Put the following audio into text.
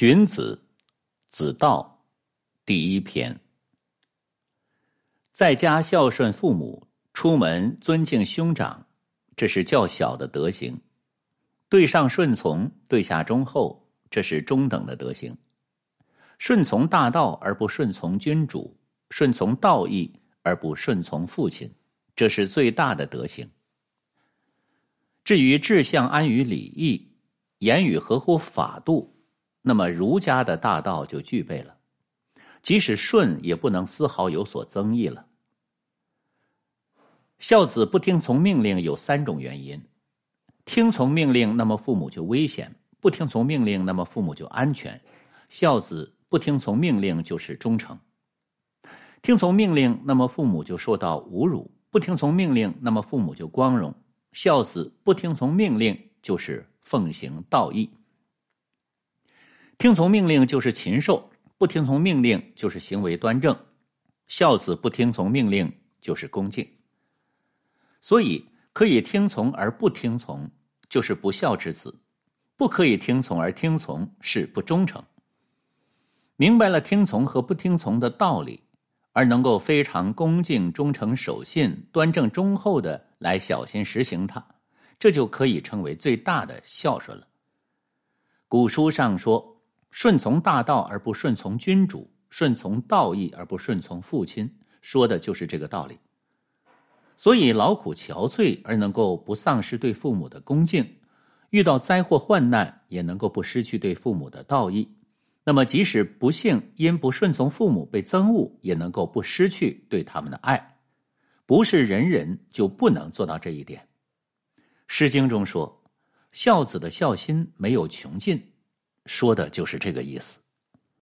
荀子，子道，第一篇。在家孝顺父母，出门尊敬兄长，这是较小的德行；对上顺从，对下忠厚，这是中等的德行。顺从大道而不顺从君主，顺从道义而不顺从父亲，这是最大的德行。至于志向安于礼义，言语合乎法度。那么儒家的大道就具备了，即使顺也不能丝毫有所增益了。孝子不听从命令有三种原因：听从命令，那么父母就危险；不听从命令，那么父母就安全。孝子不听从命令就是忠诚，听从命令，那么父母就受到侮辱；不听从命令，那么父母就光荣。孝子不听从命令就是奉行道义。听从命令就是禽兽，不听从命令就是行为端正。孝子不听从命令就是恭敬。所以可以听从而不听从，就是不孝之子；不可以听从而听从，是不忠诚。明白了听从和不听从的道理，而能够非常恭敬、忠诚、守信、端正、忠厚的来小心实行它，这就可以称为最大的孝顺了。古书上说。顺从大道而不顺从君主，顺从道义而不顺从父亲，说的就是这个道理。所以劳苦憔悴而能够不丧失对父母的恭敬，遇到灾祸患难也能够不失去对父母的道义。那么即使不幸因不顺从父母被憎恶，也能够不失去对他们的爱。不是人人就不能做到这一点。《诗经》中说：“孝子的孝心没有穷尽。”说的就是这个意思。